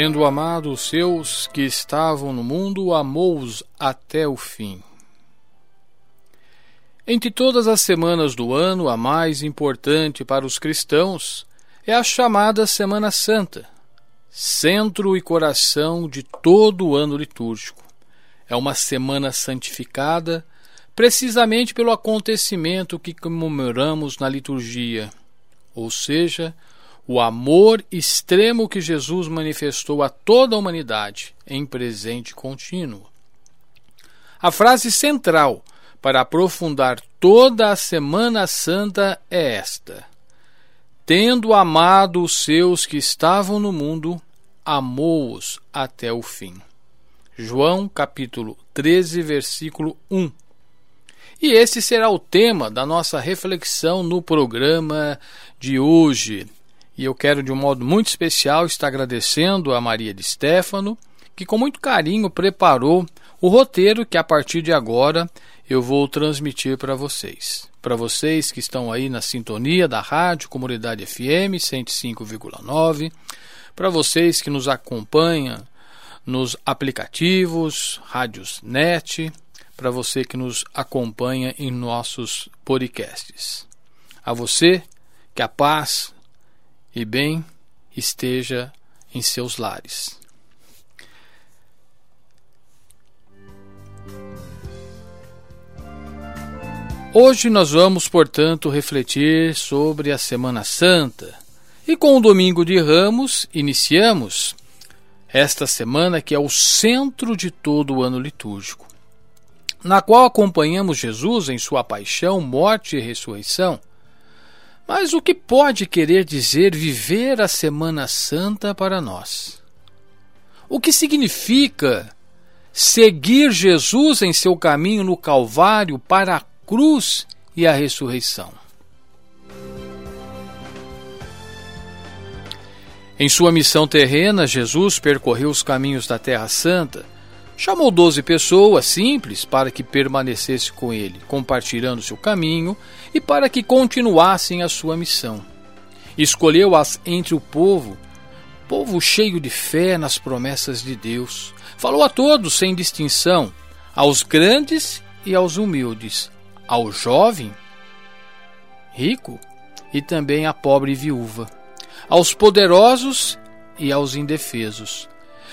Tendo amado os seus que estavam no mundo, amou-os até o fim. Entre todas as semanas do ano, a mais importante para os cristãos é a chamada Semana Santa, centro e coração de todo o ano litúrgico. É uma semana santificada precisamente pelo acontecimento que comemoramos na liturgia, ou seja, o amor extremo que Jesus manifestou a toda a humanidade em presente contínuo. A frase central para aprofundar toda a Semana Santa é esta: Tendo amado os seus que estavam no mundo, amou-os até o fim. João capítulo 13, versículo 1. E esse será o tema da nossa reflexão no programa de hoje. E eu quero, de um modo muito especial, estar agradecendo a Maria de Stefano, que com muito carinho preparou o roteiro que a partir de agora eu vou transmitir para vocês. Para vocês que estão aí na sintonia da Rádio Comunidade FM 105,9, para vocês que nos acompanham nos aplicativos, rádios net, para você que nos acompanha em nossos podcasts. A você que a paz e bem esteja em seus lares. Hoje nós vamos, portanto, refletir sobre a Semana Santa. E com o Domingo de Ramos, iniciamos esta semana que é o centro de todo o ano litúrgico, na qual acompanhamos Jesus em sua paixão, morte e ressurreição mas o que pode querer dizer viver a Semana Santa para nós? O que significa seguir Jesus em seu caminho no Calvário para a cruz e a ressurreição? Em sua missão terrena, Jesus percorreu os caminhos da Terra Santa Chamou doze pessoas simples para que permanecessem com ele, compartilhando seu caminho e para que continuassem a sua missão. Escolheu-as entre o povo, povo cheio de fé nas promessas de Deus. Falou a todos sem distinção, aos grandes e aos humildes, ao jovem, rico e também à pobre viúva, aos poderosos e aos indefesos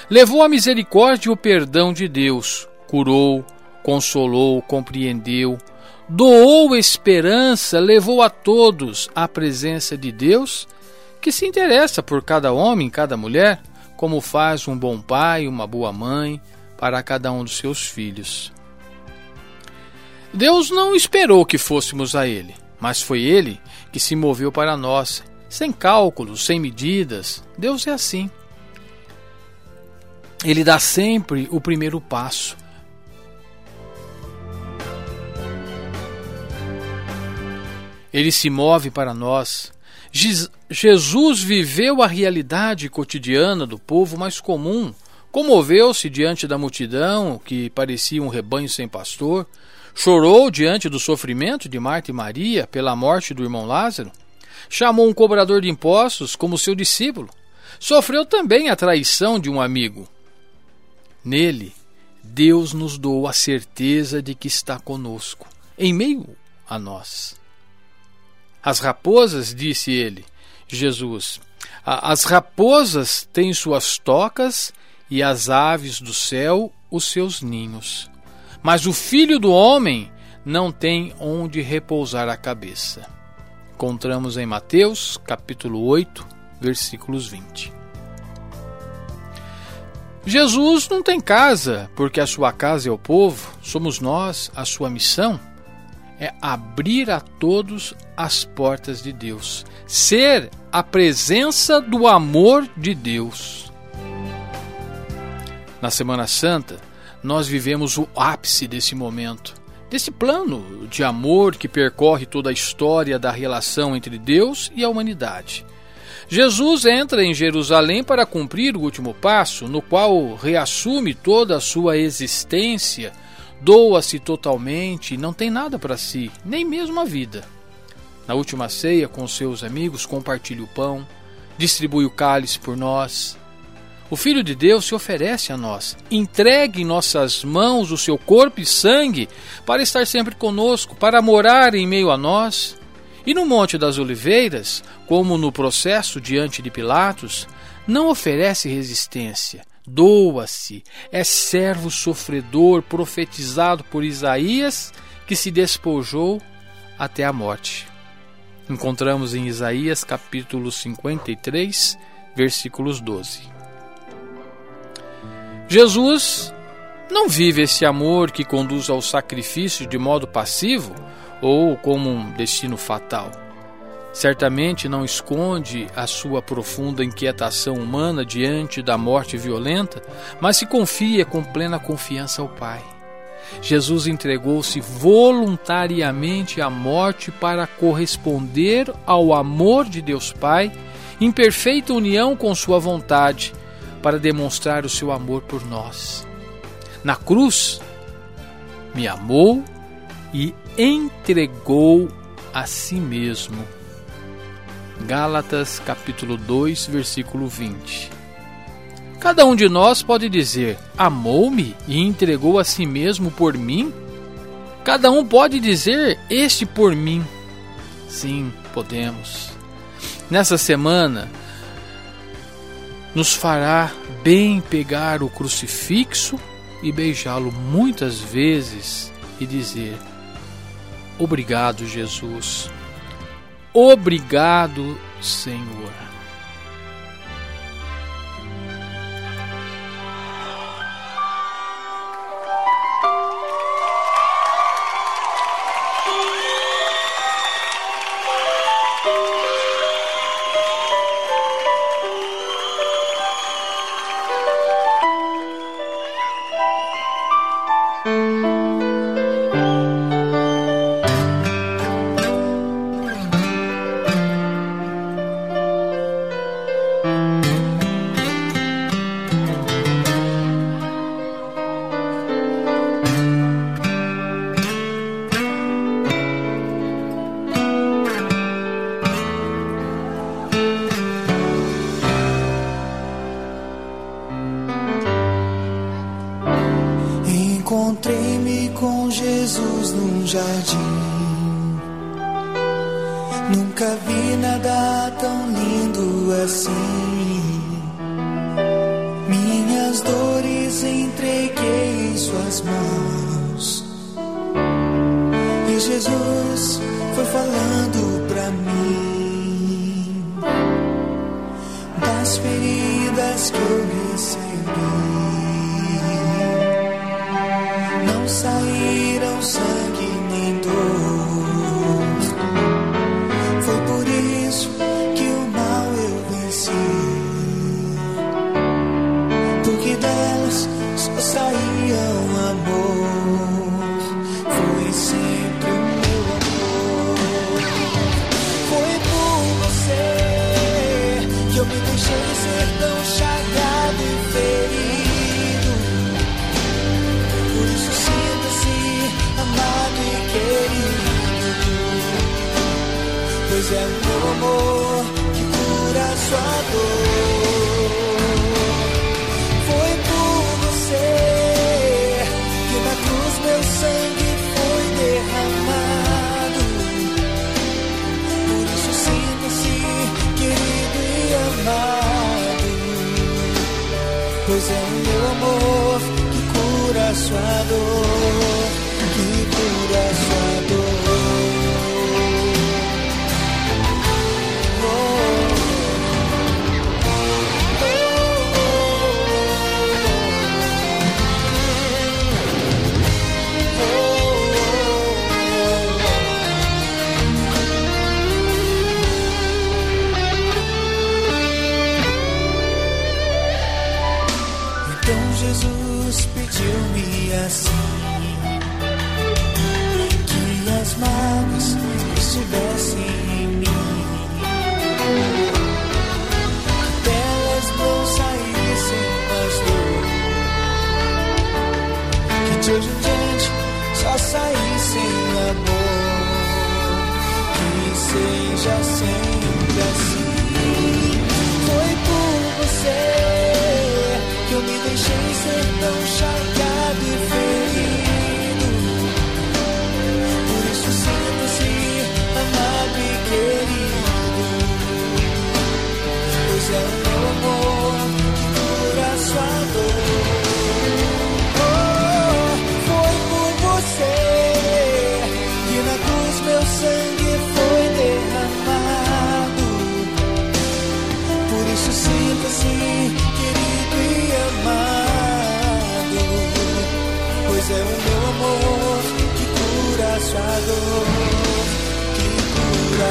Levou a misericórdia e o perdão de Deus, curou consolou, compreendeu, doou esperança, levou a todos à presença de Deus, que se interessa por cada homem, cada mulher, como faz um bom pai, uma boa mãe para cada um dos seus filhos. Deus não esperou que fôssemos a Ele, mas foi Ele que se moveu para nós, sem cálculos, sem medidas. Deus é assim. Ele dá sempre o primeiro passo. Ele se move para nós. Jesus viveu a realidade cotidiana do povo mais comum, comoveu-se diante da multidão que parecia um rebanho sem pastor, chorou diante do sofrimento de Marta e Maria pela morte do irmão Lázaro, chamou um cobrador de impostos como seu discípulo, sofreu também a traição de um amigo. Nele, Deus nos dou a certeza de que está conosco, em meio a nós. As raposas, disse ele, Jesus, as raposas têm suas tocas e as aves do céu os seus ninhos. Mas o filho do homem não tem onde repousar a cabeça. Encontramos em Mateus, capítulo 8, versículos 20. Jesus não tem casa, porque a sua casa é o povo, somos nós, a sua missão é abrir a todos as portas de Deus, ser a presença do amor de Deus. Na Semana Santa, nós vivemos o ápice desse momento, desse plano de amor que percorre toda a história da relação entre Deus e a humanidade. Jesus entra em Jerusalém para cumprir o último passo, no qual reassume toda a sua existência doa-se totalmente, não tem nada para si, nem mesmo a vida. Na última ceia, com seus amigos, compartilha o pão, distribui o cálice por nós. O Filho de Deus se oferece a nós, entregue em nossas mãos o seu corpo e sangue para estar sempre conosco, para morar em meio a nós. E no Monte das Oliveiras, como no processo diante de Pilatos, não oferece resistência, doa-se, é servo sofredor profetizado por Isaías, que se despojou até a morte. Encontramos em Isaías capítulo 53, versículos 12. Jesus não vive esse amor que conduz ao sacrifício de modo passivo ou como um destino fatal certamente não esconde a sua profunda inquietação humana diante da morte violenta, mas se confia com plena confiança ao Pai. Jesus entregou-se voluntariamente à morte para corresponder ao amor de Deus Pai, em perfeita união com Sua vontade, para demonstrar o seu amor por nós. Na cruz, me amou e entregou a si mesmo Gálatas capítulo 2, versículo 20. Cada um de nós pode dizer: Amou-me e entregou a si mesmo por mim? Cada um pode dizer: Este por mim. Sim, podemos. Nessa semana, nos fará bem pegar o crucifixo e beijá-lo muitas vezes e dizer: Obrigado, Jesus Obrigado, Senhor.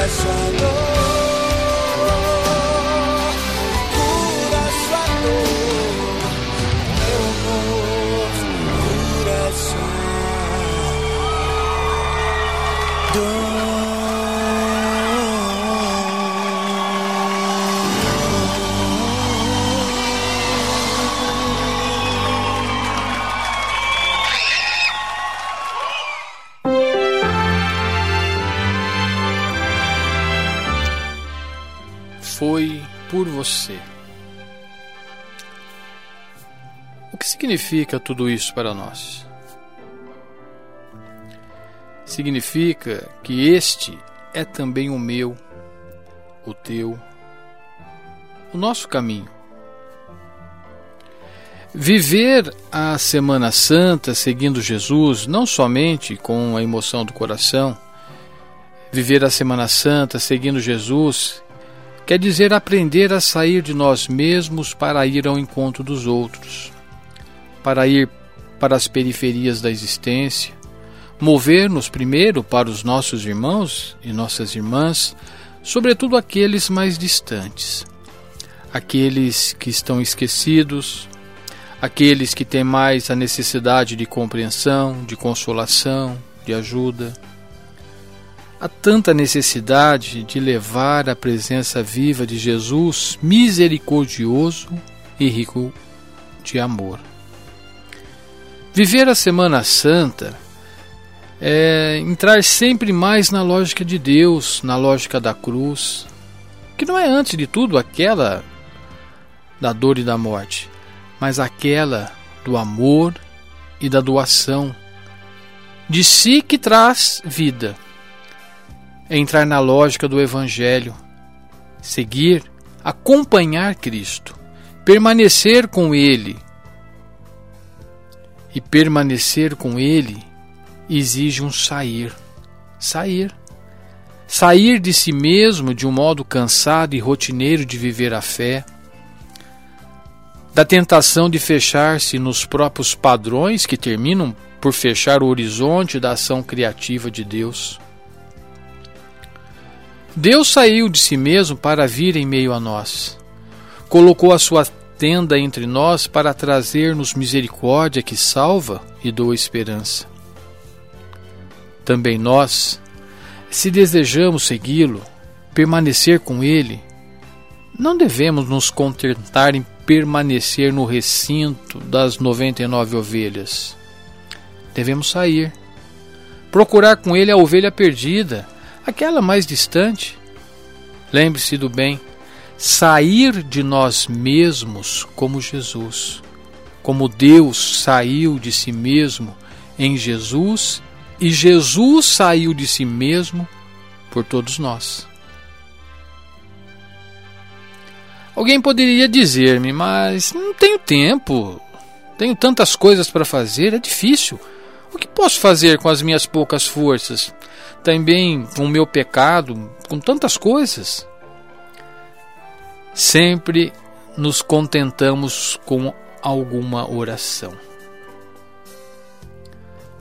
pasado. Você. O que significa tudo isso para nós? Significa que este é também o meu, o teu, o nosso caminho. Viver a Semana Santa seguindo Jesus, não somente com a emoção do coração, viver a Semana Santa seguindo Jesus quer dizer aprender a sair de nós mesmos para ir ao encontro dos outros, para ir para as periferias da existência, mover-nos primeiro para os nossos irmãos e nossas irmãs, sobretudo aqueles mais distantes, aqueles que estão esquecidos, aqueles que têm mais a necessidade de compreensão, de consolação, de ajuda. Há tanta necessidade de levar a presença viva de Jesus, misericordioso e rico de amor. Viver a Semana Santa é entrar sempre mais na lógica de Deus, na lógica da cruz, que não é antes de tudo aquela da dor e da morte, mas aquela do amor e da doação, de si que traz vida. É entrar na lógica do Evangelho, seguir, acompanhar Cristo, permanecer com Ele. E permanecer com Ele exige um sair, sair. Sair de si mesmo de um modo cansado e rotineiro de viver a fé, da tentação de fechar-se nos próprios padrões que terminam por fechar o horizonte da ação criativa de Deus. Deus saiu de si mesmo para vir em meio a nós. Colocou a sua tenda entre nós para trazer-nos misericórdia que salva e doa esperança. Também nós, se desejamos segui-lo, permanecer com ele, não devemos nos contentar em permanecer no recinto das 99 ovelhas. Devemos sair, procurar com ele a ovelha perdida, aquela mais distante. Lembre-se do bem, sair de nós mesmos como Jesus, como Deus saiu de si mesmo em Jesus e Jesus saiu de si mesmo por todos nós. Alguém poderia dizer-me, mas não tenho tempo, tenho tantas coisas para fazer, é difícil. O que posso fazer com as minhas poucas forças? Também com o meu pecado, com tantas coisas. Sempre nos contentamos com alguma oração.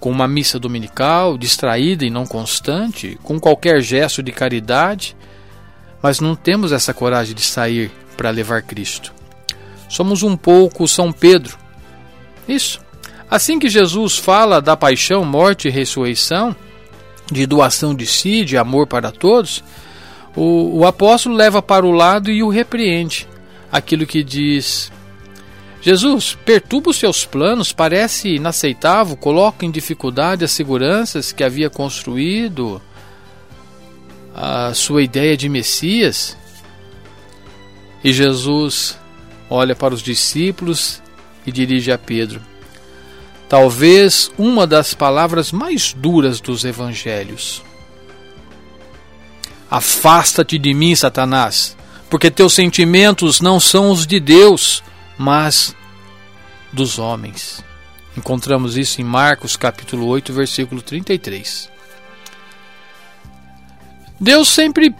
Com uma missa dominical distraída e não constante, com qualquer gesto de caridade, mas não temos essa coragem de sair para levar Cristo. Somos um pouco São Pedro. Isso. Assim que Jesus fala da paixão, morte e ressurreição, de doação de si, de amor para todos, o, o apóstolo leva para o lado e o repreende. Aquilo que diz: Jesus, perturba os seus planos, parece inaceitável, coloca em dificuldade as seguranças que havia construído, a sua ideia de Messias. E Jesus olha para os discípulos e dirige a Pedro. Talvez uma das palavras mais duras dos evangelhos. Afasta-te de mim, Satanás, porque teus sentimentos não são os de Deus, mas dos homens. Encontramos isso em Marcos capítulo 8, versículo 33. Deus sempre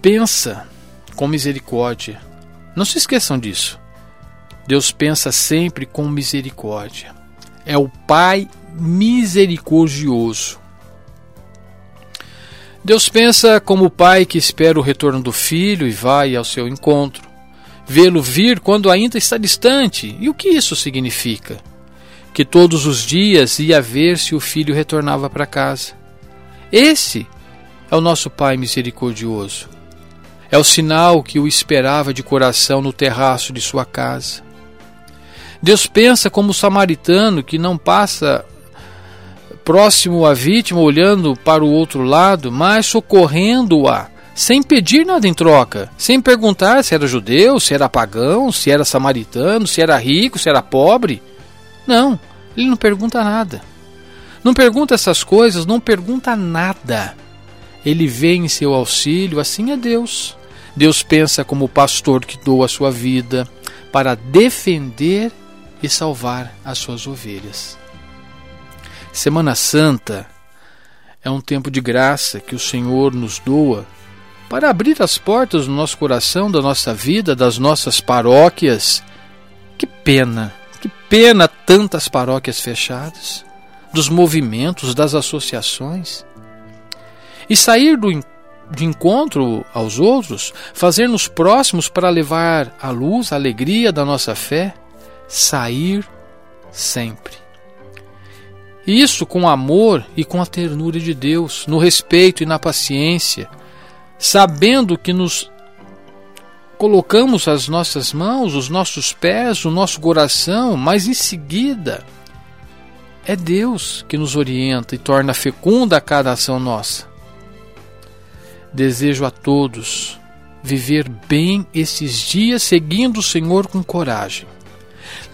pensa com misericórdia. Não se esqueçam disso. Deus pensa sempre com misericórdia. É o Pai misericordioso. Deus pensa como o pai que espera o retorno do filho e vai ao seu encontro, vê-lo vir quando ainda está distante. E o que isso significa? Que todos os dias ia ver se o filho retornava para casa. Esse é o nosso Pai misericordioso. É o sinal que o esperava de coração no terraço de sua casa. Deus pensa como o samaritano que não passa próximo à vítima, olhando para o outro lado, mas socorrendo-a, sem pedir nada em troca, sem perguntar se era judeu, se era pagão, se era samaritano, se era rico, se era pobre. Não, ele não pergunta nada. Não pergunta essas coisas, não pergunta nada. Ele vem em seu auxílio, assim é Deus. Deus pensa como o pastor que doa a sua vida para defender e salvar as suas ovelhas. Semana Santa é um tempo de graça que o Senhor nos doa para abrir as portas do nosso coração, da nossa vida, das nossas paróquias. Que pena, que pena tantas paróquias fechadas, dos movimentos, das associações. E sair do, de encontro aos outros, fazer-nos próximos para levar a luz, a alegria da nossa fé, sair sempre. Isso com amor e com a ternura de Deus, no respeito e na paciência, sabendo que nos colocamos as nossas mãos, os nossos pés, o nosso coração, mas em seguida é Deus que nos orienta e torna fecunda cada ação nossa. Desejo a todos viver bem esses dias seguindo o Senhor com coragem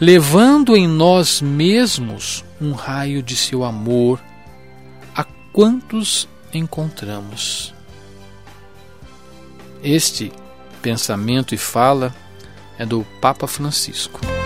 levando em nós mesmos um raio de seu amor a quantos encontramos. Este pensamento e fala é do Papa Francisco.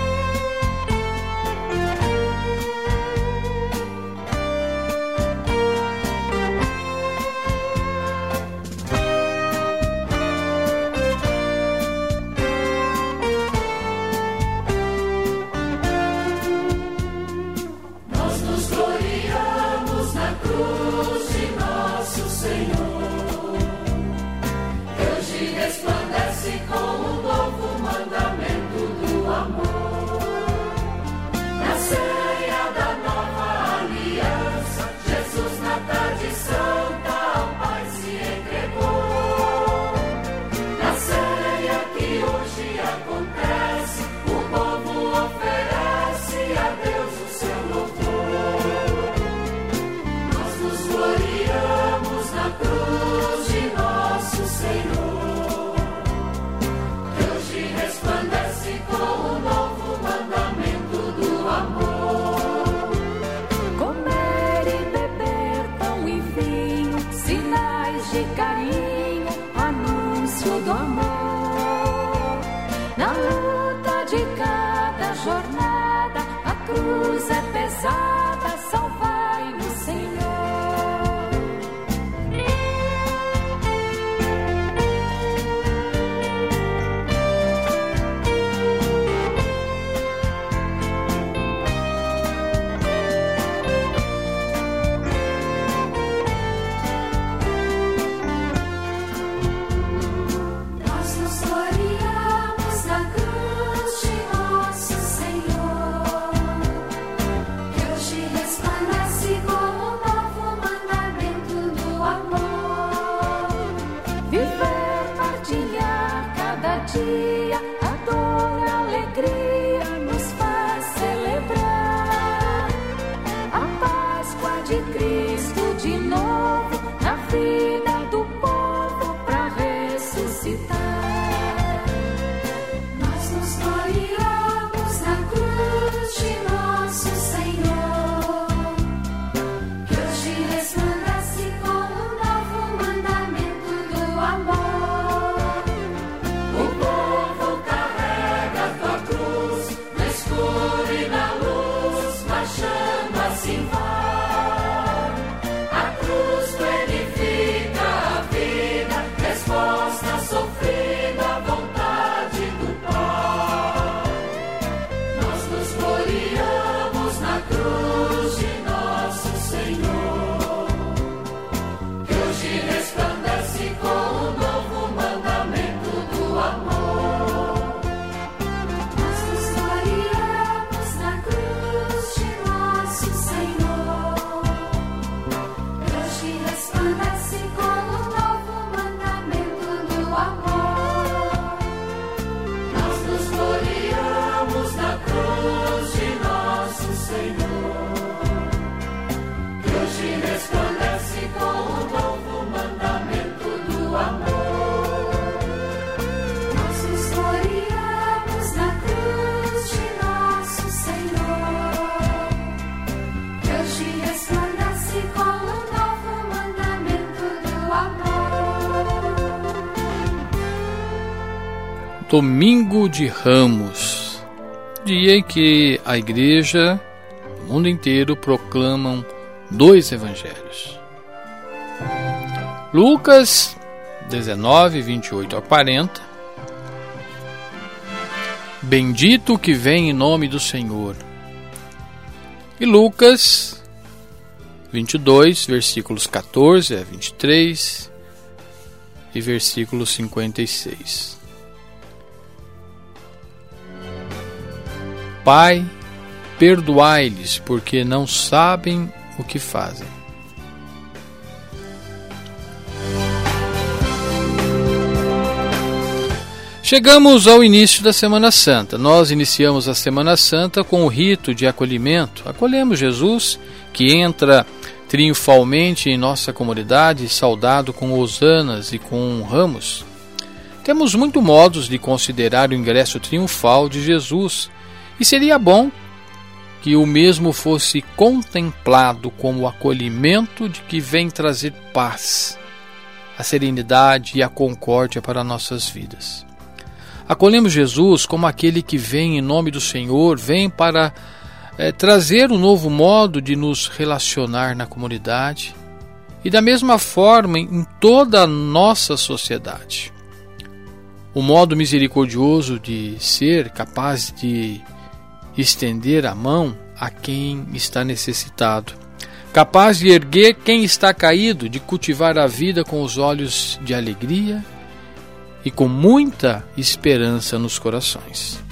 Domingo de Ramos, dia em que a igreja, o mundo inteiro, proclamam dois evangelhos. Lucas 19, 28 a 40. Bendito que vem em nome do Senhor. E Lucas 22, versículos 14 a 23 e versículo 56. Pai, perdoai-lhes, porque não sabem o que fazem. Chegamos ao início da Semana Santa. Nós iniciamos a Semana Santa com o rito de acolhimento. Acolhemos Jesus, que entra triunfalmente em nossa comunidade, saudado com hosanas e com ramos. Temos muito modos de considerar o ingresso triunfal de Jesus, e seria bom que o mesmo fosse contemplado como o acolhimento de que vem trazer paz, a serenidade e a concórdia para nossas vidas. Acolhemos Jesus como aquele que vem em nome do Senhor, vem para é, trazer um novo modo de nos relacionar na comunidade e da mesma forma em toda a nossa sociedade. O modo misericordioso de ser capaz de estender a mão a quem está necessitado, capaz de erguer quem está caído, de cultivar a vida com os olhos de alegria e com muita esperança nos corações.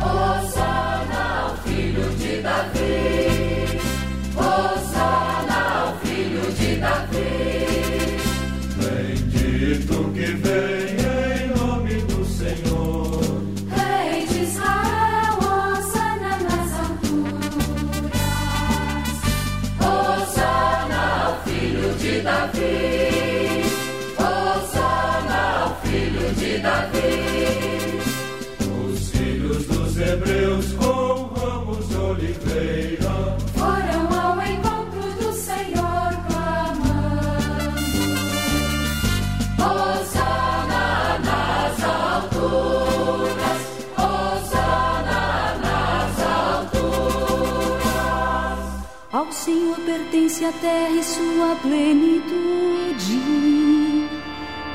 Ao filho de Davi, Hosana ao filho de Davi. A terra e sua plenitude.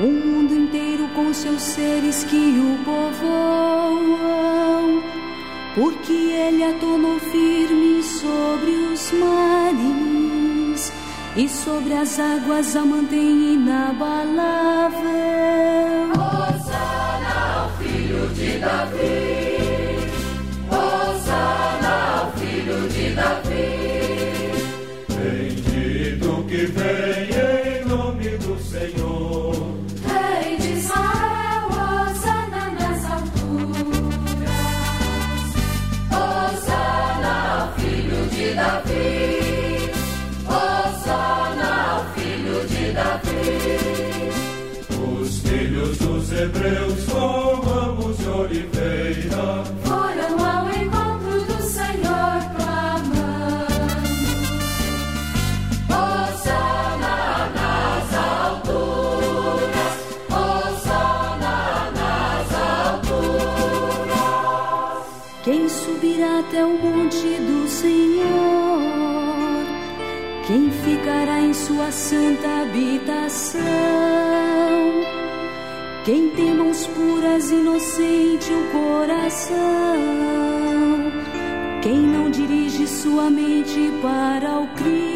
O mundo inteiro com seus seres que o povoam. Porque ele a tornou firme sobre os mares e sobre as águas a mantém inabalável. Hosana ao filho de Davi. Habitação? Quem tem mãos puras, inocente o coração? Quem não dirige sua mente para o crime?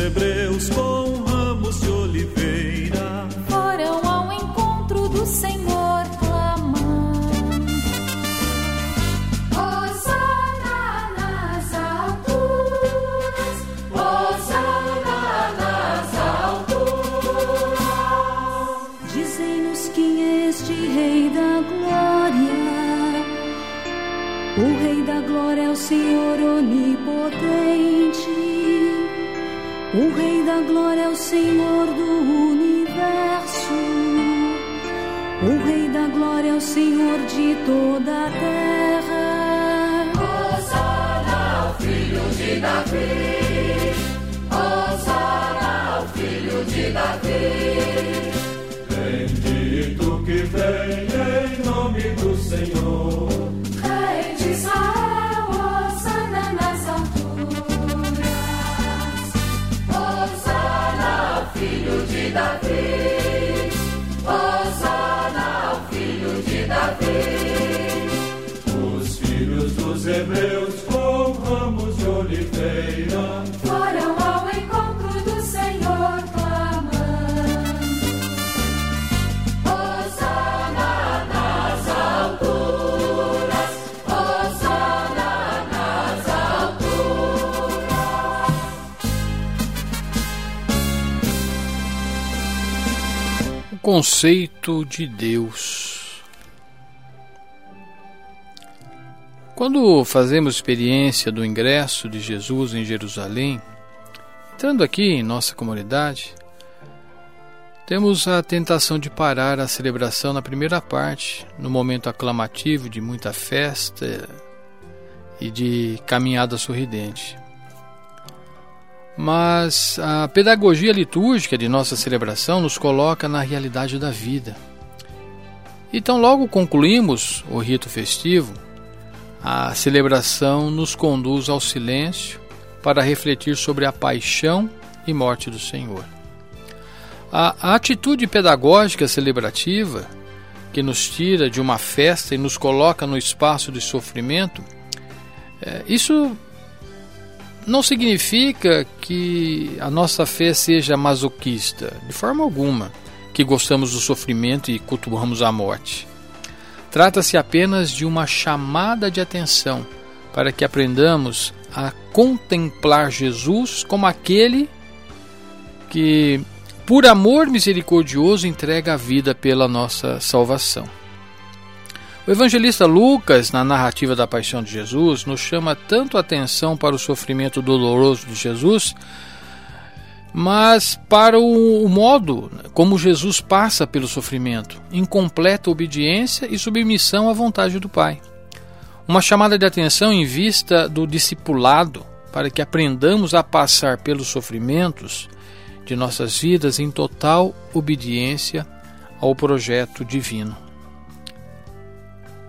Hebreus com Senhor de toda a terra. Hosana ao filho de Davi. Hosana ao filho de Davi. Bendito que vem em nome do Senhor. Rei de Israel, Hosana nas alturas. Hosana ao filho de Davi. Hebreus com ramos de oliveira. Foram ao encontro do Senhor clamando. Hosana nas alturas. Hosana nas alturas. O conceito de Deus. Quando fazemos experiência do ingresso de Jesus em Jerusalém, entrando aqui em nossa comunidade, temos a tentação de parar a celebração na primeira parte, no momento aclamativo de muita festa e de caminhada sorridente. Mas a pedagogia litúrgica de nossa celebração nos coloca na realidade da vida. Então, logo concluímos o rito festivo, a celebração nos conduz ao silêncio para refletir sobre a paixão e morte do Senhor. A, atitude pedagógica celebrativa, que nos tira de uma festa e nos coloca no espaço de sofrimento, é, isso não significa que a nossa fé seja masoquista, de forma alguma, que gostamos do sofrimento e cultuamos a morte. Trata-se apenas de uma chamada de atenção para que aprendamos a contemplar Jesus como aquele que, por amor misericordioso, entrega a vida pela nossa salvação. O evangelista Lucas, na narrativa da paixão de Jesus, nos chama tanto a atenção para o sofrimento doloroso de Jesus, mas para o, modo como Jesus passa pelo sofrimento, em completa obediência e submissão à vontade do Pai. Uma chamada de atenção em vista do discipulado, para que aprendamos a passar pelos sofrimentos de nossas vidas em total obediência ao projeto divino.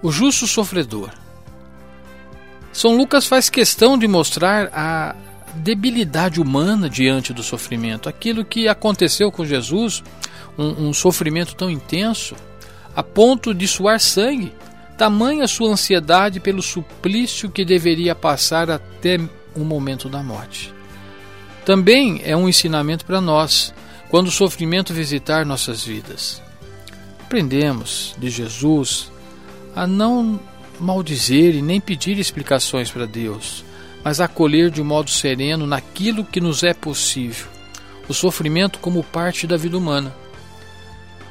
O justo sofredor. São Lucas faz questão de mostrar a debilidade humana diante do sofrimento, aquilo que aconteceu com Jesus, um, um sofrimento tão intenso, a ponto de suar sangue, tamanha sua ansiedade pelo suplício que deveria passar até o momento da morte. Também é um ensinamento para nós, quando o sofrimento visitar nossas vidas. Aprendemos de Jesus a não maldizer e nem pedir explicações para Deus, mas acolher de modo sereno naquilo que nos é possível, o sofrimento como parte da vida humana.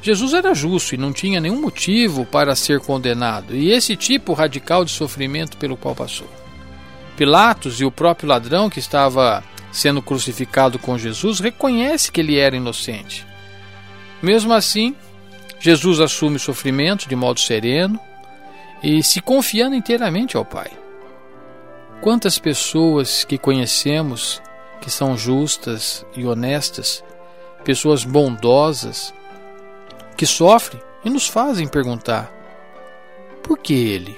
Jesus era justo e não tinha nenhum motivo para ser condenado, e esse tipo radical de sofrimento pelo qual passou. Pilatos e o próprio ladrão que estava sendo crucificado com Jesus reconhece que ele era inocente. Mesmo assim, Jesus assume o sofrimento de modo sereno e se confiando inteiramente ao Pai. Quantas pessoas que conhecemos que são justas e honestas, pessoas bondosas, que sofrem e nos fazem perguntar: por que ele?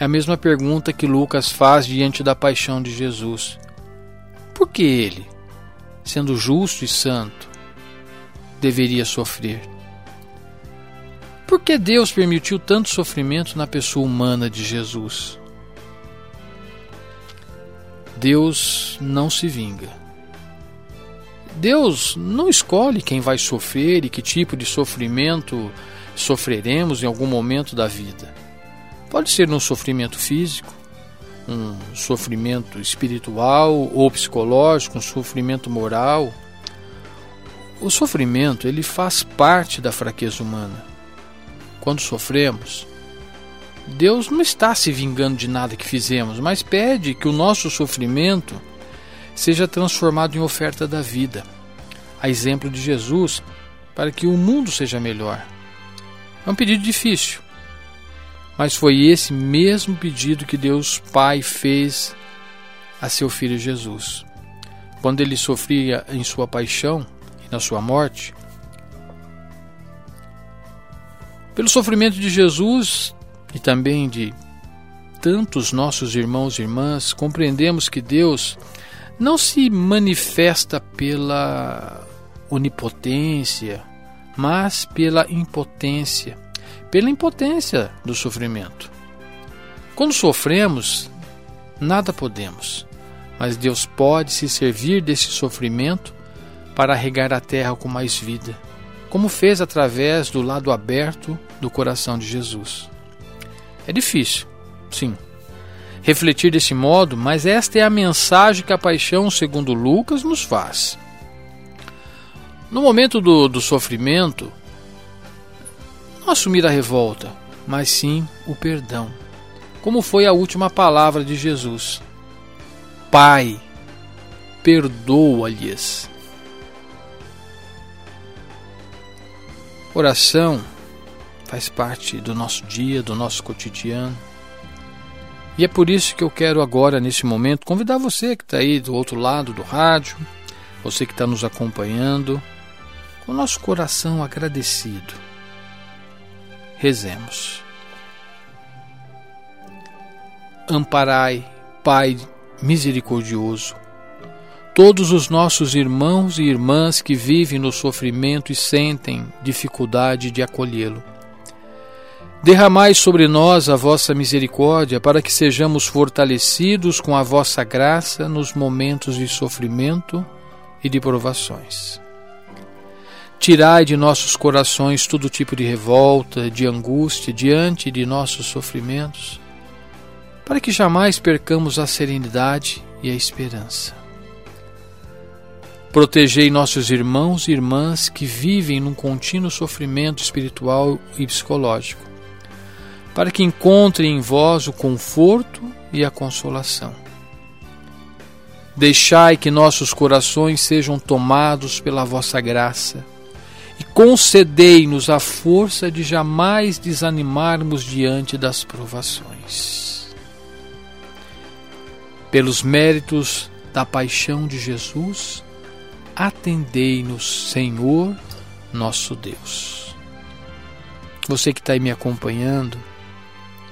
É a mesma pergunta que Lucas faz diante da paixão de Jesus. Por que ele, sendo justo e santo, deveria sofrer? Por que Deus permitiu tanto sofrimento na pessoa humana de Jesus? Deus não se vinga. Deus não escolhe quem vai sofrer e que tipo de sofrimento sofreremos em algum momento da vida. Pode ser um sofrimento físico, um sofrimento espiritual ou psicológico, um sofrimento moral. O sofrimento, ele faz parte da fraqueza humana. Quando sofremos, Deus não está se vingando de nada que fizemos, mas pede que o nosso sofrimento seja transformado em oferta da vida, a exemplo de Jesus, para que o mundo seja melhor. É um pedido difícil, mas foi esse mesmo pedido que Deus Pai fez a seu filho Jesus. Quando ele sofria em sua paixão e na sua morte, pelo sofrimento de Jesus e também de tantos nossos irmãos e irmãs, compreendemos que Deus não se manifesta pela onipotência, mas pela impotência pela impotência do sofrimento. Quando sofremos, nada podemos, mas Deus pode se servir desse sofrimento para regar a terra com mais vida, como fez através do lado aberto do coração de Jesus. É difícil, sim, refletir desse modo, mas esta é a mensagem que a paixão, segundo Lucas, nos faz. No momento do, do sofrimento, não assumir a revolta, mas sim o perdão. Como foi a última palavra de Jesus: Pai, perdoa-lhes. Oração faz parte do nosso dia, do nosso cotidiano. E é por isso que eu quero agora, nesse momento, convidar você que está aí do outro lado do rádio, você que está nos acompanhando, com o nosso coração agradecido Rezemos. Amparai, Pai misericordioso, todos os nossos irmãos e irmãs que vivem no sofrimento e sentem dificuldade de acolhê-lo. Derramai sobre nós a vossa misericórdia, para que sejamos fortalecidos com a vossa graça nos momentos de sofrimento e de provações. Tirai de nossos corações todo tipo de revolta, de angústia diante de nossos sofrimentos, para que jamais percamos a serenidade e a esperança. Protegei nossos irmãos e irmãs que vivem num contínuo sofrimento espiritual e psicológico, para que encontrem em vós o conforto e a consolação. Deixai que nossos corações sejam tomados pela vossa graça e concedei-nos a força de jamais desanimarmos diante das provações. Pelos méritos da paixão de Jesus, atendei-nos, Senhor, nosso Deus. Você que está aí me acompanhando,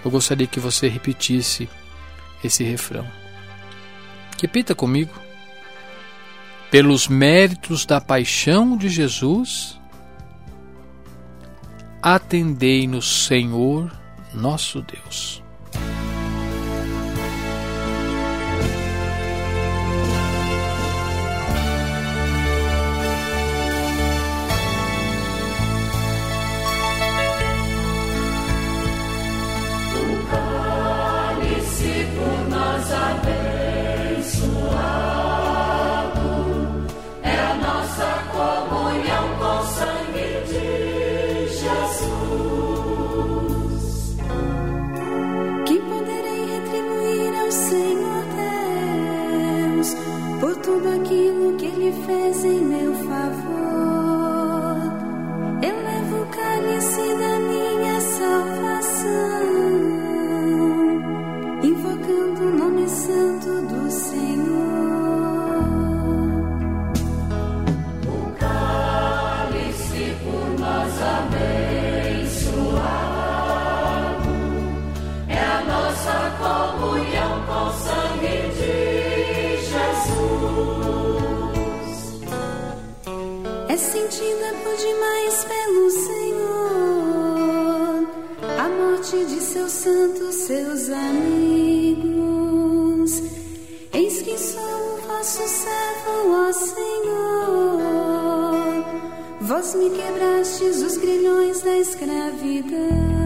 eu gostaria que você repetisse esse refrão. Repita comigo. Pelos méritos da paixão de Jesus, atendei-nos, Senhor, nosso Deus. Vós me quebrastes os grilhões da escravidão.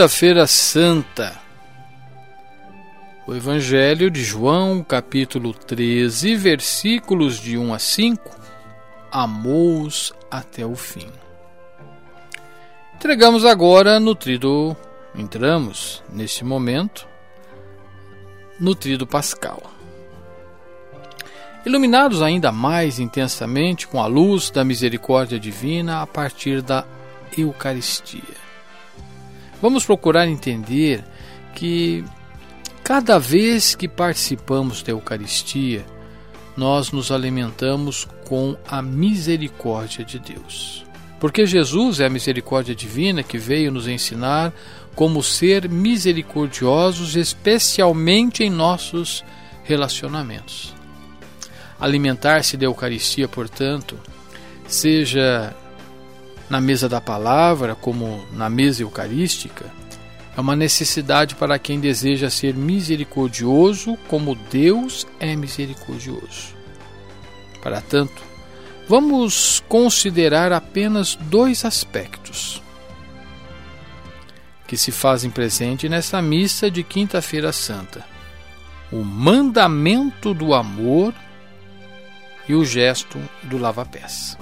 Quinta-feira Santa. O Evangelho de João, capítulo 13, versículos de 1 a 5. Amou-os até o fim. Entregamos agora no trido, entramos neste momento no trido pascal. Iluminados ainda mais intensamente com a luz da misericórdia divina a partir da Eucaristia. Vamos procurar entender que cada vez que participamos da Eucaristia, nós nos alimentamos com a misericórdia de Deus. Porque Jesus é a misericórdia divina que veio nos ensinar como ser misericordiosos, especialmente em nossos relacionamentos. Alimentar-se da Eucaristia, portanto, seja na mesa da palavra, como na mesa eucarística, é uma necessidade para quem deseja ser misericordioso como Deus é misericordioso. Para tanto, vamos considerar apenas dois aspectos que se fazem presente nessa missa de Quinta-feira Santa: o mandamento do amor e o gesto do lava-pés.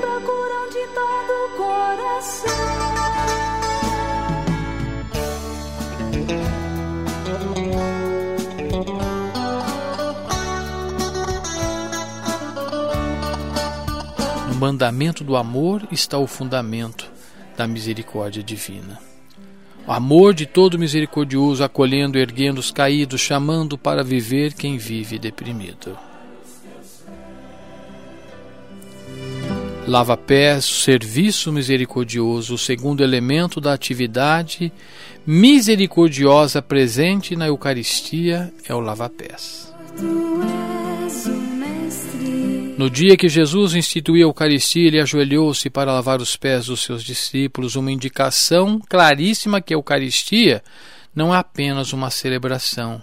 Procuram de todo o coração. No mandamento do amor está o fundamento da misericórdia divina. O amor de todo misericordioso, acolhendo, erguendo os caídos, chamando para viver quem vive deprimido. Lava-pés, serviço misericordioso, o segundo elemento da atividade misericordiosa presente na Eucaristia é o lava-pés. No dia que Jesus instituiu a Eucaristia, ele ajoelhou-se para lavar os pés dos seus discípulos, uma indicação claríssima que a Eucaristia não é apenas uma celebração,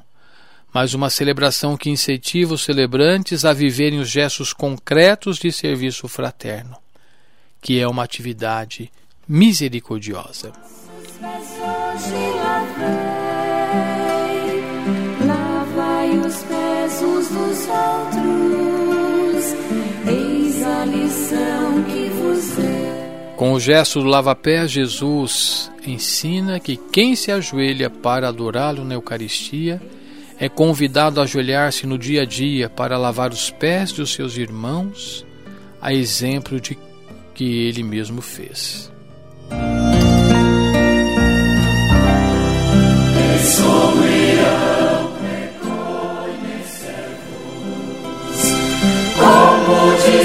mas uma celebração que incentiva os celebrantes a viverem os gestos concretos de serviço fraterno, que é uma atividade misericordiosa. Com o gesto do lava-pés, Jesus ensina que quem se ajoelha para adorá-lo na Eucaristia é convidado a ajoelhar-se no dia a dia para lavar os pés dos seus irmãos, a exemplo de que ele mesmo fez.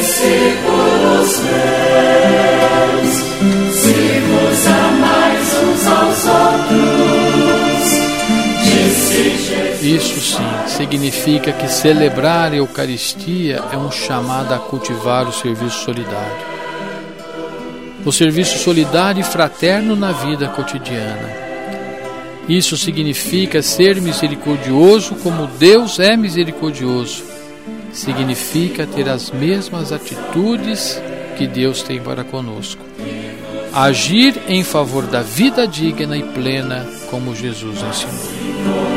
discípulos Isso sim significa que celebrar a Eucaristia é um chamado a cultivar o serviço solidário. O serviço solidário e fraterno na vida cotidiana. Isso significa ser misericordioso como Deus é misericordioso significa ter as mesmas atitudes que Deus tem para conosco. Agir em favor da vida digna e plena, como Jesus ensinou.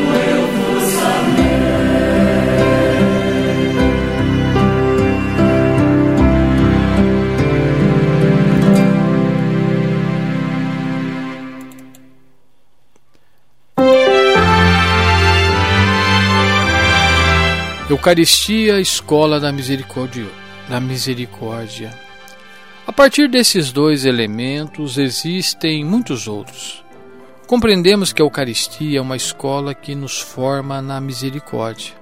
Eucaristia, escola da misericórdia. Da misericórdia. A partir desses dois elementos existem muitos outros. Compreendemos que a Eucaristia é uma escola que nos forma na misericórdia,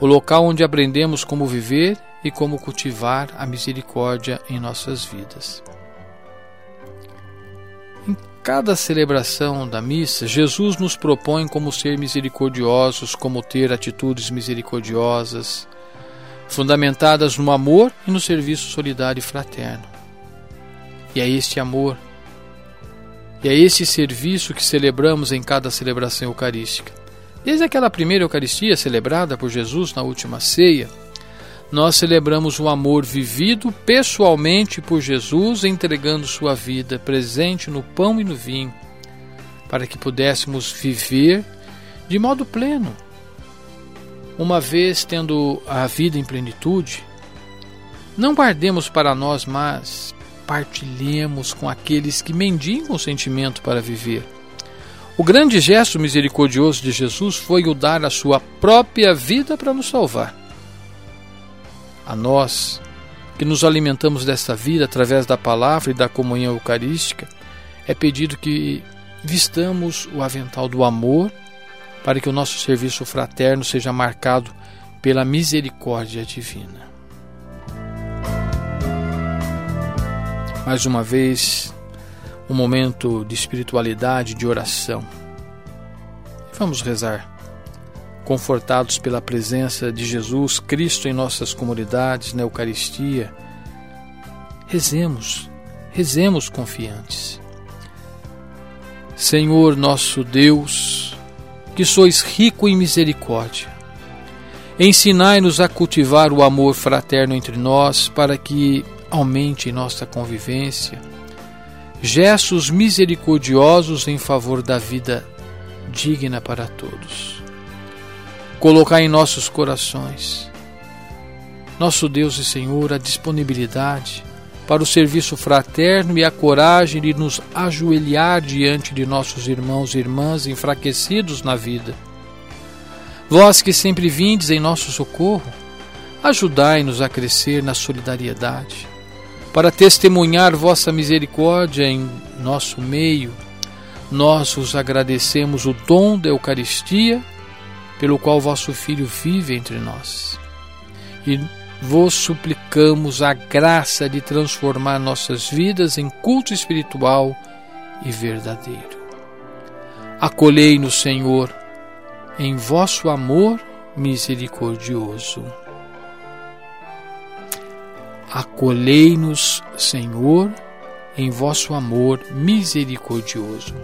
o local onde aprendemos como viver e como cultivar a misericórdia em nossas vidas. Cada celebração da missa, Jesus nos propõe como ser misericordiosos, como ter atitudes misericordiosas, fundamentadas no amor e no serviço solidário e fraterno. E é este amor e é esse serviço que celebramos em cada celebração eucarística. Desde aquela primeira Eucaristia celebrada por Jesus na última ceia, nós celebramos o amor vivido pessoalmente por Jesus, entregando sua vida presente no pão e no vinho, para que pudéssemos viver de modo pleno. Uma vez tendo a vida em plenitude, não guardemos para nós, mas partilhemos com aqueles que mendigam o sentimento para viver. O grande gesto misericordioso de Jesus foi o dar a sua própria vida para nos salvar. A nós, que nos alimentamos desta vida através da palavra e da comunhão eucarística, é pedido que vistamos o avental do amor para que o nosso serviço fraterno seja marcado pela misericórdia divina. mais uma vez um momento de espiritualidade, de oração. Vamos rezar, confortados pela presença de Jesus Cristo em nossas comunidades, na Eucaristia. Rezemos, rezemos confiantes. Senhor nosso Deus, que sois rico em misericórdia, ensinai-nos a cultivar o amor fraterno entre nós para que aumente em nossa convivência, gestos misericordiosos em favor da vida digna para todos. Colocar em nossos corações, nosso Deus e Senhor, a disponibilidade para o serviço fraterno e a coragem de nos ajoelhar diante de nossos irmãos e irmãs enfraquecidos na vida. Vós que sempre vindes em nosso socorro, ajudai-nos a crescer na solidariedade para testemunhar vossa misericórdia em nosso meio, nós vos agradecemos o dom da Eucaristia, pelo qual vosso Filho vive entre nós. E vos suplicamos a graça de transformar nossas vidas em culto espiritual e verdadeiro. Acolhei-nos, Senhor, em vosso amor misericordioso. Acolhei-nos, Senhor, em vosso amor misericordioso.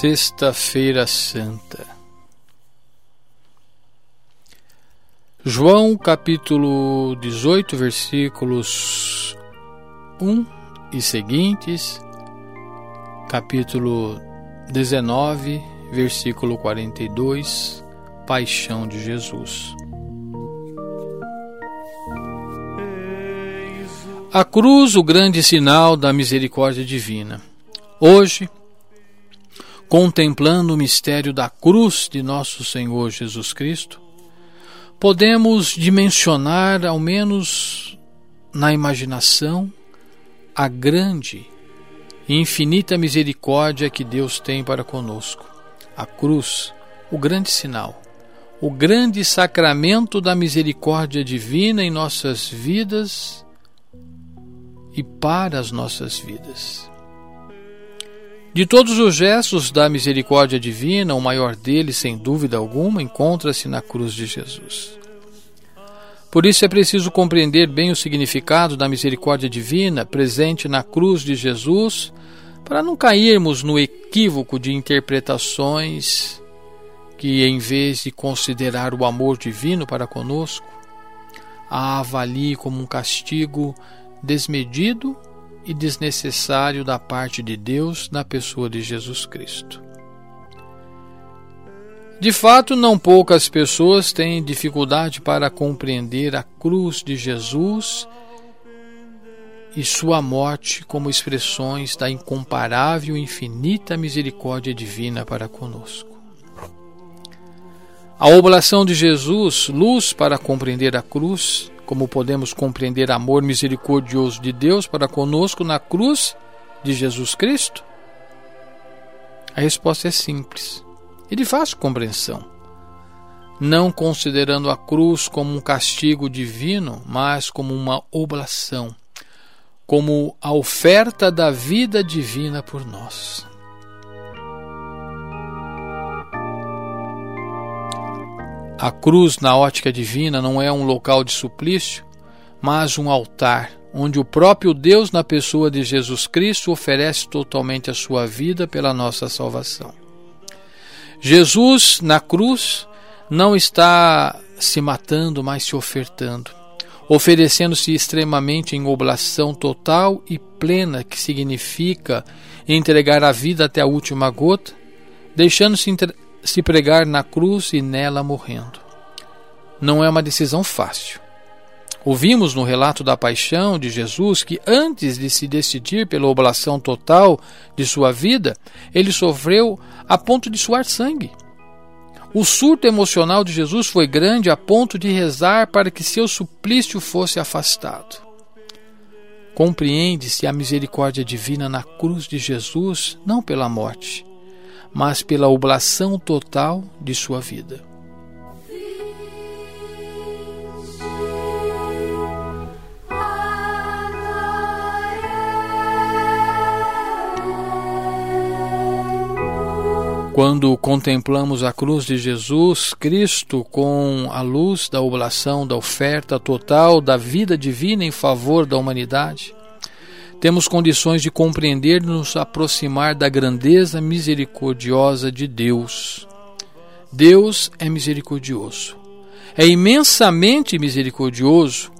Sexta-feira Santa. João capítulo 18, versículos 1 e seguintes, capítulo 19, versículo 42, Paixão de Jesus. A cruz, o grande sinal da misericórdia divina. Hoje, contemplando o mistério da cruz de nosso Senhor Jesus Cristo, podemos dimensionar, ao menos na imaginação, a grande e infinita misericórdia que Deus tem para conosco. A cruz, o grande sinal, o grande sacramento da misericórdia divina em nossas vidas e para as nossas vidas. De todos os gestos da misericórdia divina, o maior deles, sem dúvida alguma, encontra-se na cruz de Jesus. Por isso é preciso compreender bem o significado da misericórdia divina presente na cruz de Jesus, para não cairmos no equívoco de interpretações que, em vez de considerar o amor divino para conosco, a avalie como um castigo desmedido e desnecessário da parte de Deus na pessoa de Jesus Cristo. De fato, não poucas pessoas têm dificuldade para compreender a cruz de Jesus e sua morte como expressões da incomparável e infinita misericórdia divina para conosco. A oblação de Jesus, luz para compreender a cruz, como podemos compreender amor misericordioso de Deus para conosco na cruz de Jesus Cristo? A resposta é simples e de fácil compreensão. Não considerando a cruz como um castigo divino, mas como uma oblação, como a oferta da vida divina por nós. A cruz, na ótica divina, não é um local de suplício, mas um altar, onde o próprio Deus, na pessoa de Jesus Cristo, oferece totalmente a sua vida pela nossa salvação. Jesus, na cruz, não está se matando, mas se ofertando, oferecendo-se extremamente em oblação total e plena, que significa entregar a vida até a última gota, deixando-se se pregar na cruz e nela morrendo. Não é uma decisão fácil. Ouvimos no relato da paixão de Jesus que antes de se decidir pela oblação total de sua vida, ele sofreu a ponto de suar sangue. O surto emocional de Jesus foi grande a ponto de rezar para que seu suplício fosse afastado. Compreende-se a misericórdia divina na cruz de Jesus, não pela morte, mas pela oblação total de sua vida. Quando contemplamos a cruz de Jesus Cristo com a luz da oblação, da oferta total da vida divina em favor da humanidade, temos condições de compreender e nos aproximar da grandeza misericordiosa de Deus. Deus é misericordioso. É imensamente misericordioso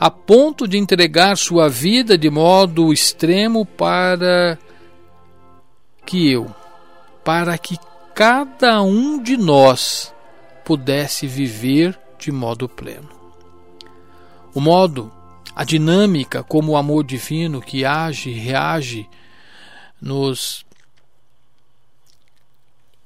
a ponto de entregar sua vida de modo extremo para que eu, para que cada um de nós pudesse viver de modo pleno. O modo a dinâmica como o amor divino que age e reage nos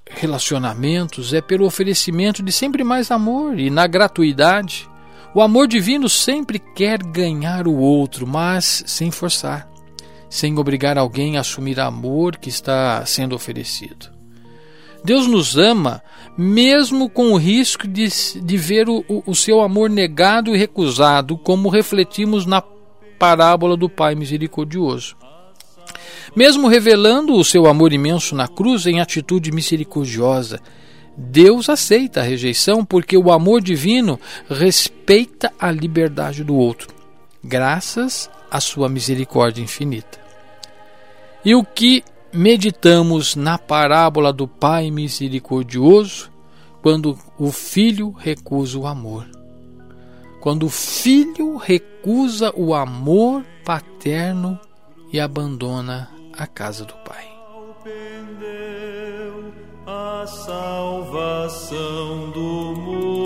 relacionamentos é pelo oferecimento de sempre mais amor e na gratuidade. O amor divino sempre quer ganhar o outro, mas sem forçar, sem obrigar alguém a assumir amor que está sendo oferecido. Deus nos ama mesmo com o risco de, de ver o, o seu amor negado e recusado, como refletimos na parábola do Pai Misericordioso. Mesmo revelando o seu amor imenso na cruz em atitude misericordiosa, Deus aceita a rejeição porque o amor divino respeita a liberdade do outro, graças à sua misericórdia infinita. E o que meditamos na parábola do Pai misericordioso quando o filho recusa o amor? Quando o filho recusa o amor paterno e abandona a casa do Pai. A salvação do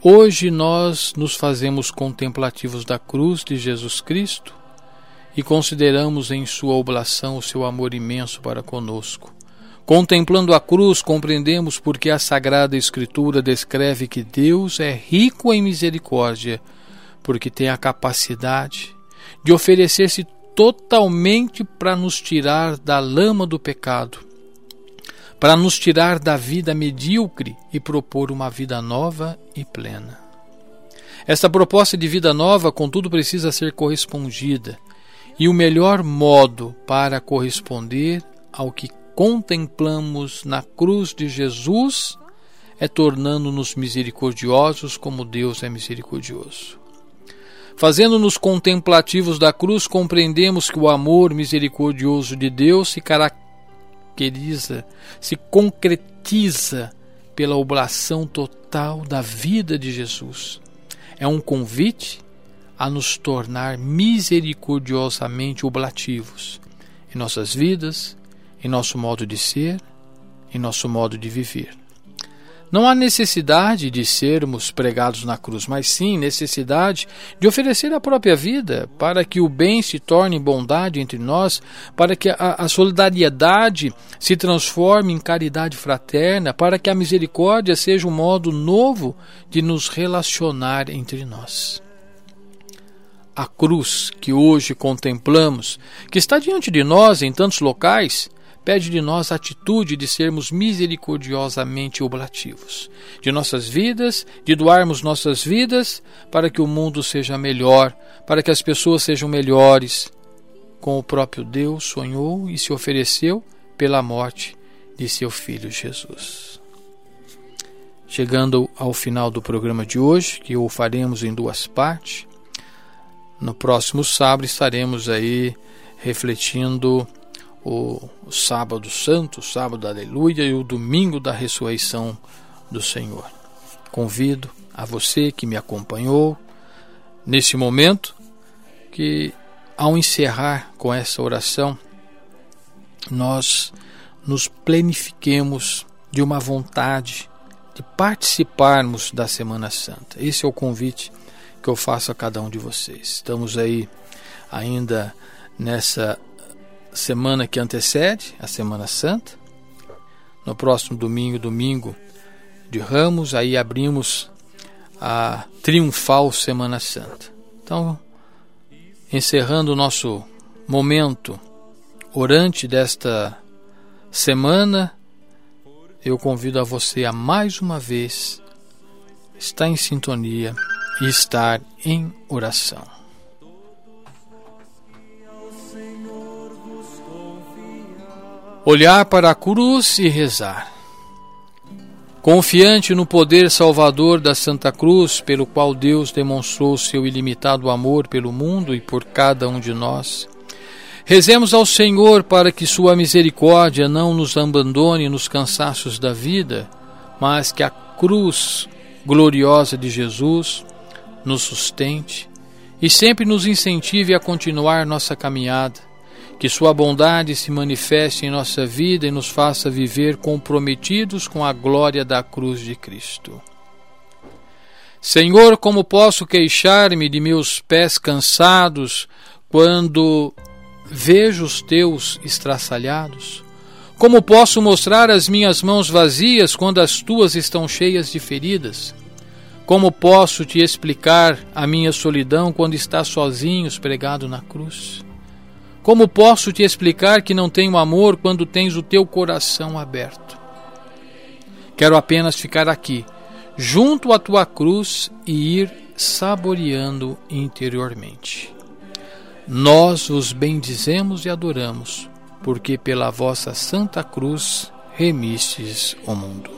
Hoje nós nos fazemos contemplativos da cruz de Jesus Cristo e consideramos em sua oblação o seu amor imenso para conosco. Contemplando a cruz, compreendemos porque a Sagrada Escritura descreve que Deus é rico em misericórdia, porque tem a capacidade de oferecer-se totalmente para nos tirar da lama do pecado, para nos tirar da vida medíocre e propor uma vida nova e plena. Esta proposta de vida nova, contudo, precisa ser correspondida, e o melhor modo para corresponder ao que contemplamos na cruz de Jesus é tornando-nos misericordiosos como Deus é misericordioso. Fazendo-nos contemplativos da cruz, compreendemos que o amor misericordioso de Deus se caracteriza, se concretiza pela oblação total da vida de Jesus. É um convite a nos tornar misericordiosamente oblativos em nossas vidas, em nosso modo de ser, em nosso modo de viver. Não há necessidade de sermos pregados na cruz, mas sim necessidade de oferecer a própria vida para que o bem se torne bondade entre nós, para que a, a solidariedade se transforme em caridade fraterna, para que a misericórdia seja um modo novo de nos relacionar entre nós. A cruz que hoje contemplamos, que está diante de nós em tantos locais, pede de nós a atitude de sermos misericordiosamente oblativos, de nossas vidas, de doarmos nossas vidas para que o mundo seja melhor, para que as pessoas sejam melhores, como o próprio Deus sonhou e se ofereceu pela morte de seu filho Jesus. Chegando ao final do programa de hoje, que o faremos em duas partes, no próximo sábado estaremos aí refletindo o, sábado santo, o sábado da aleluia e o domingo da ressurreição do Senhor. Convido a você que me acompanhou nesse momento que ao encerrar com essa oração nós nos planifiquemos de uma vontade de participarmos da Semana Santa. Esse é o convite que eu faço a cada um de vocês. Estamos aí ainda nessa semana que antecede a Semana Santa. No próximo domingo, domingo de Ramos, aí abrimos a triunfal Semana Santa. Então, encerrando o nosso momento orante desta semana, eu convido a você a mais uma vez estar em sintonia e estar em oração. Olhar para a cruz e rezar. Confiante no poder salvador da Santa Cruz, pelo qual Deus demonstrou seu ilimitado amor pelo mundo e por cada um de nós, rezemos ao Senhor para que Sua misericórdia não nos abandone nos cansaços da vida, mas que a cruz gloriosa de Jesus nos sustente e sempre nos incentive a continuar nossa caminhada. Que Sua bondade se manifeste em nossa vida e nos faça viver comprometidos com a glória da cruz de Cristo. Senhor, como posso queixar-me de meus pés cansados quando vejo os teus estraçalhados? Como posso mostrar as minhas mãos vazias quando as tuas estão cheias de feridas? Como posso te explicar a minha solidão quando estás sozinho pregado na cruz? Como posso te explicar que não tenho amor quando tens o teu coração aberto? Quero apenas ficar aqui, junto à tua cruz e ir saboreando interiormente. Nós vos bendizemos e adoramos, porque pela vossa santa cruz remistes o mundo.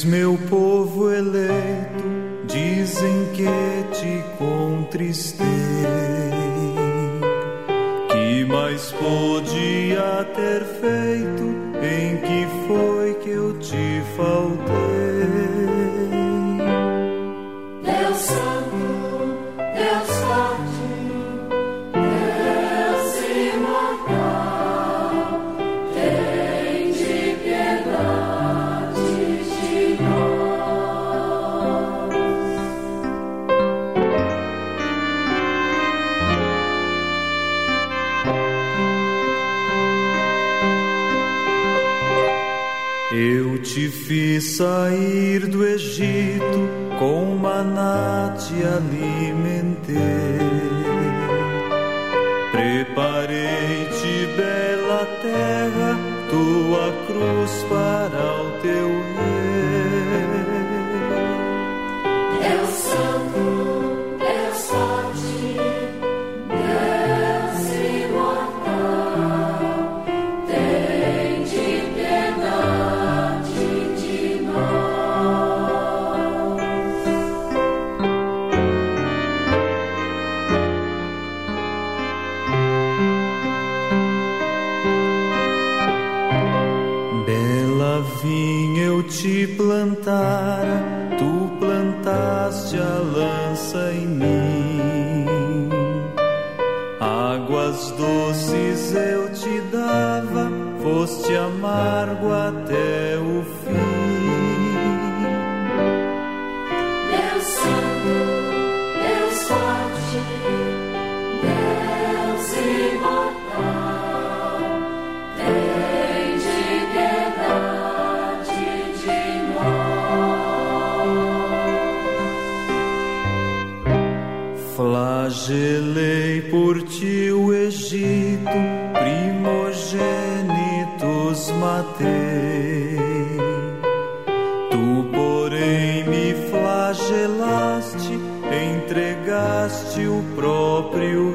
Fiz meu povo eleito, dizem que te contristei. Que mais podia ter feito? Sair do Egito, com maná te alimentei. Preparei-te bela terra, tua cruz para o teu rei. Plantaste a lança em mim. Águas doces eu te dava, foste amargo até próprio.